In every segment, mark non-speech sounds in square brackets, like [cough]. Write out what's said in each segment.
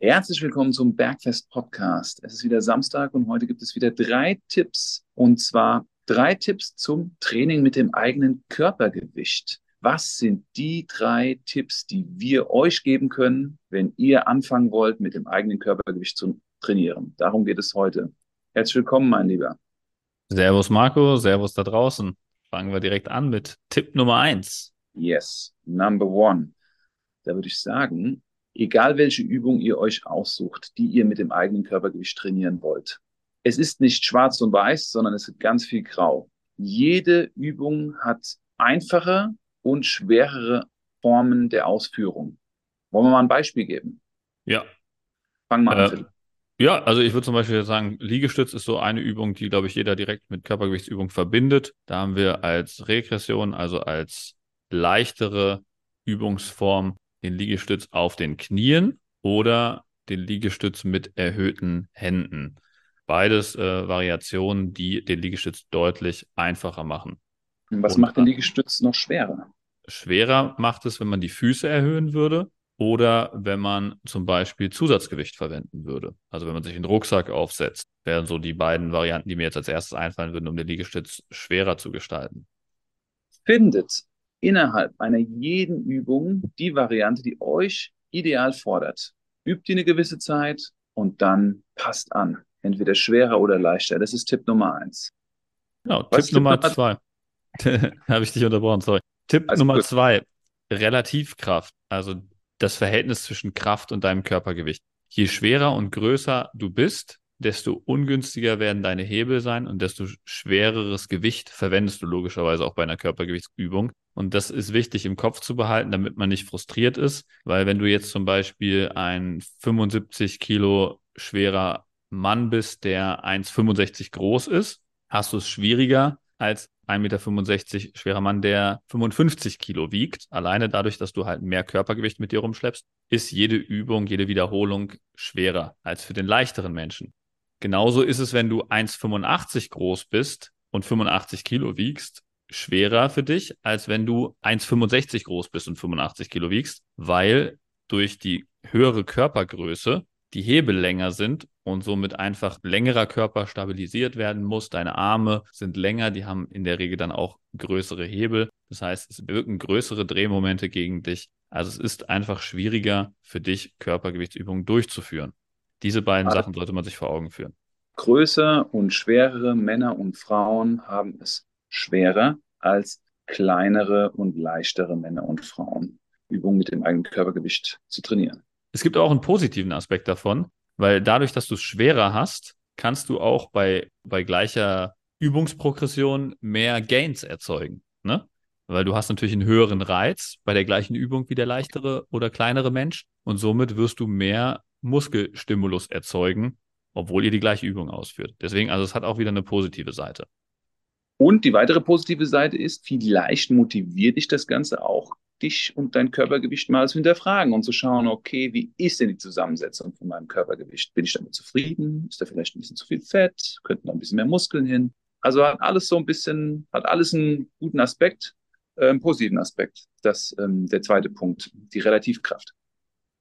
Herzlich willkommen zum Bergfest Podcast. Es ist wieder Samstag und heute gibt es wieder drei Tipps und zwar drei Tipps zum Training mit dem eigenen Körpergewicht. Was sind die drei Tipps, die wir euch geben können, wenn ihr anfangen wollt, mit dem eigenen Körpergewicht zu trainieren? Darum geht es heute. Herzlich willkommen, mein Lieber. Servus Marco, Servus da draußen. Fangen wir direkt an mit Tipp Nummer eins. Yes, number one. Da würde ich sagen, egal welche Übung ihr euch aussucht, die ihr mit dem eigenen Körpergewicht trainieren wollt. Es ist nicht schwarz und weiß, sondern es ist ganz viel grau. Jede Übung hat einfache und schwerere Formen der Ausführung. Wollen wir mal ein Beispiel geben? Ja. Fang mal an, äh, Ja, also ich würde zum Beispiel sagen, Liegestütz ist so eine Übung, die, glaube ich, jeder direkt mit Körpergewichtsübung verbindet. Da haben wir als Regression, also als leichtere Übungsform, den Liegestütz auf den Knien oder den Liegestütz mit erhöhten Händen. Beides äh, Variationen, die den Liegestütz deutlich einfacher machen. Was Und, macht den Liegestütz noch schwerer? Schwerer macht es, wenn man die Füße erhöhen würde oder wenn man zum Beispiel Zusatzgewicht verwenden würde. Also wenn man sich einen Rucksack aufsetzt, wären so die beiden Varianten, die mir jetzt als erstes einfallen würden, um den Liegestütz schwerer zu gestalten. Findet innerhalb einer jeden Übung die Variante, die euch ideal fordert. Übt die eine gewisse Zeit und dann passt an. Entweder schwerer oder leichter. Das ist Tipp Nummer eins. Genau, Tipp, Tipp Nummer, Nummer zwei. [laughs] Habe ich dich unterbrochen, sorry. Tipp Alles Nummer gut. zwei. Relativkraft. Also das Verhältnis zwischen Kraft und deinem Körpergewicht. Je schwerer und größer du bist, desto ungünstiger werden deine Hebel sein und desto schwereres Gewicht verwendest du logischerweise auch bei einer Körpergewichtsübung. Und das ist wichtig im Kopf zu behalten, damit man nicht frustriert ist, weil wenn du jetzt zum Beispiel ein 75 Kilo schwerer Mann bist, der 1,65 groß ist, hast du es schwieriger als 1,65 Meter schwerer Mann, der 55 Kilo wiegt. Alleine dadurch, dass du halt mehr Körpergewicht mit dir rumschleppst, ist jede Übung, jede Wiederholung schwerer als für den leichteren Menschen. Genauso ist es, wenn du 1,85 groß bist und 85 Kilo wiegst, schwerer für dich, als wenn du 1,65 groß bist und 85 Kilo wiegst, weil durch die höhere Körpergröße die Hebel länger sind und somit einfach längerer Körper stabilisiert werden muss. Deine Arme sind länger, die haben in der Regel dann auch größere Hebel. Das heißt, es wirken größere Drehmomente gegen dich. Also es ist einfach schwieriger für dich, Körpergewichtsübungen durchzuführen. Diese beiden Sachen sollte man sich vor Augen führen. Größer und schwerere Männer und Frauen haben es schwerer als kleinere und leichtere Männer und Frauen, Übungen mit dem eigenen Körpergewicht zu trainieren. Es gibt auch einen positiven Aspekt davon, weil dadurch, dass du es schwerer hast, kannst du auch bei, bei gleicher Übungsprogression mehr Gains erzeugen. Ne? Weil du hast natürlich einen höheren Reiz bei der gleichen Übung wie der leichtere oder kleinere Mensch und somit wirst du mehr Muskelstimulus erzeugen, obwohl ihr die gleiche Übung ausführt. Deswegen, also es hat auch wieder eine positive Seite. Und die weitere positive Seite ist, vielleicht motiviert dich das Ganze auch, dich und dein Körpergewicht mal zu hinterfragen und zu schauen, okay, wie ist denn die Zusammensetzung von meinem Körpergewicht? Bin ich damit zufrieden? Ist da vielleicht ein bisschen zu viel Fett? Könnten da ein bisschen mehr Muskeln hin? Also hat alles so ein bisschen, hat alles einen guten Aspekt, äh, einen positiven Aspekt. Das ähm, der zweite Punkt, die Relativkraft.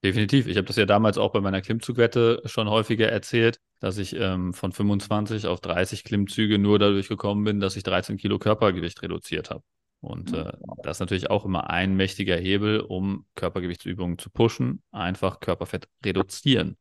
Definitiv. Ich habe das ja damals auch bei meiner Klimmzugwette schon häufiger erzählt, dass ich ähm, von 25 auf 30 Klimmzüge nur dadurch gekommen bin, dass ich 13 Kilo Körpergewicht reduziert habe. Und äh, das ist natürlich auch immer ein mächtiger Hebel, um Körpergewichtsübungen zu pushen, einfach Körperfett reduzieren.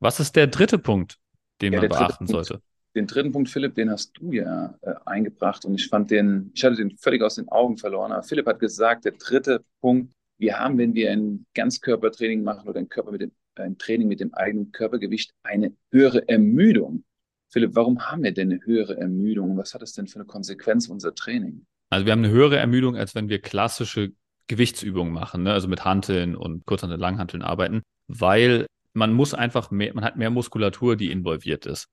Was ist der dritte Punkt, den ja, man beachten Punkt, sollte? Den dritten Punkt, Philipp, den hast du ja äh, eingebracht und ich fand den, ich hatte den völlig aus den Augen verloren. Aber Philipp hat gesagt, der dritte Punkt wir haben, wenn wir ein Ganzkörpertraining machen oder ein, Körper mit dem, ein Training mit dem eigenen Körpergewicht, eine höhere Ermüdung. Philipp, warum haben wir denn eine höhere Ermüdung? Was hat das denn für eine Konsequenz unser Training? Also wir haben eine höhere Ermüdung, als wenn wir klassische Gewichtsübungen machen, ne? also mit Hanteln und Kurzhanteln, Langhanteln arbeiten, weil man muss einfach mehr, man hat mehr Muskulatur, die involviert ist.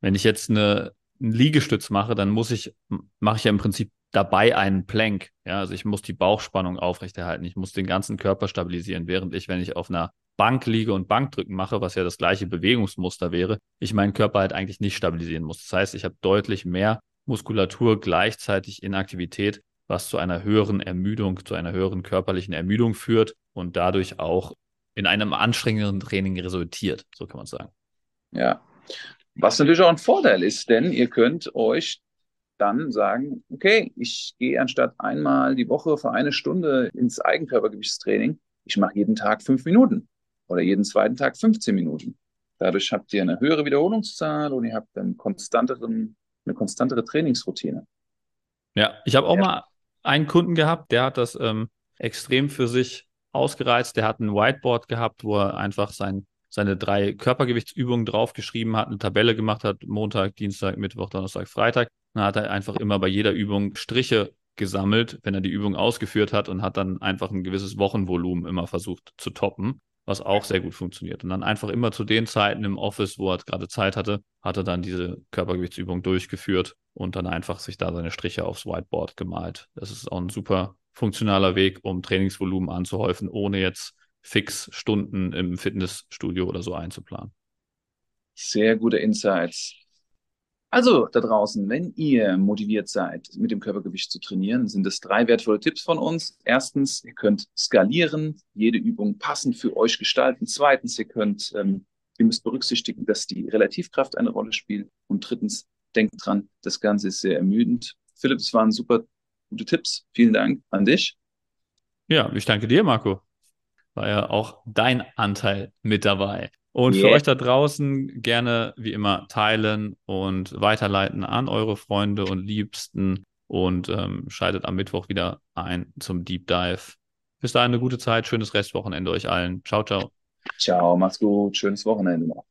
Wenn ich jetzt eine, einen Liegestütz mache, dann muss ich, mache ich ja im Prinzip dabei einen Plank. Ja, also ich muss die Bauchspannung aufrechterhalten. Ich muss den ganzen Körper stabilisieren, während ich, wenn ich auf einer Bank liege und Bankdrücken mache, was ja das gleiche Bewegungsmuster wäre, ich meinen Körper halt eigentlich nicht stabilisieren muss. Das heißt, ich habe deutlich mehr Muskulatur gleichzeitig in Aktivität, was zu einer höheren Ermüdung, zu einer höheren körperlichen Ermüdung führt und dadurch auch in einem anstrengenderen Training resultiert, so kann man sagen. Ja. Was natürlich auch ein Vorteil ist, denn ihr könnt euch dann sagen, okay, ich gehe anstatt einmal die Woche für eine Stunde ins Eigenkörpergewichtstraining, ich mache jeden Tag fünf Minuten oder jeden zweiten Tag 15 Minuten. Dadurch habt ihr eine höhere Wiederholungszahl und ihr habt einen konstanteren, eine konstantere Trainingsroutine. Ja, ich habe auch ja. mal einen Kunden gehabt, der hat das ähm, extrem für sich ausgereizt. Der hat ein Whiteboard gehabt, wo er einfach sein, seine drei Körpergewichtsübungen draufgeschrieben hat, eine Tabelle gemacht hat, Montag, Dienstag, Mittwoch, Donnerstag, Freitag. Dann hat er einfach immer bei jeder Übung Striche gesammelt, wenn er die Übung ausgeführt hat und hat dann einfach ein gewisses Wochenvolumen immer versucht zu toppen, was auch sehr gut funktioniert. Und dann einfach immer zu den Zeiten im Office, wo er gerade Zeit hatte, hat er dann diese Körpergewichtsübung durchgeführt und dann einfach sich da seine Striche aufs Whiteboard gemalt. Das ist auch ein super funktionaler Weg, um Trainingsvolumen anzuhäufen, ohne jetzt fix Stunden im Fitnessstudio oder so einzuplanen. Sehr gute Insights. Also da draußen, wenn ihr motiviert seid, mit dem Körpergewicht zu trainieren, sind es drei wertvolle Tipps von uns. Erstens, ihr könnt skalieren, jede Übung passend für euch gestalten. Zweitens, ihr könnt, ähm, ihr müsst berücksichtigen, dass die Relativkraft eine Rolle spielt. Und drittens, denkt dran, das Ganze ist sehr ermüdend. Philipp, es waren super gute Tipps. Vielen Dank an dich. Ja, ich danke dir, Marco. War ja auch dein Anteil mit dabei. Und yeah. für euch da draußen gerne wie immer teilen und weiterleiten an eure Freunde und Liebsten und ähm, schaltet am Mittwoch wieder ein zum Deep Dive. Bis dahin eine gute Zeit, schönes Restwochenende euch allen. Ciao, ciao. Ciao, macht's gut, schönes Wochenende noch.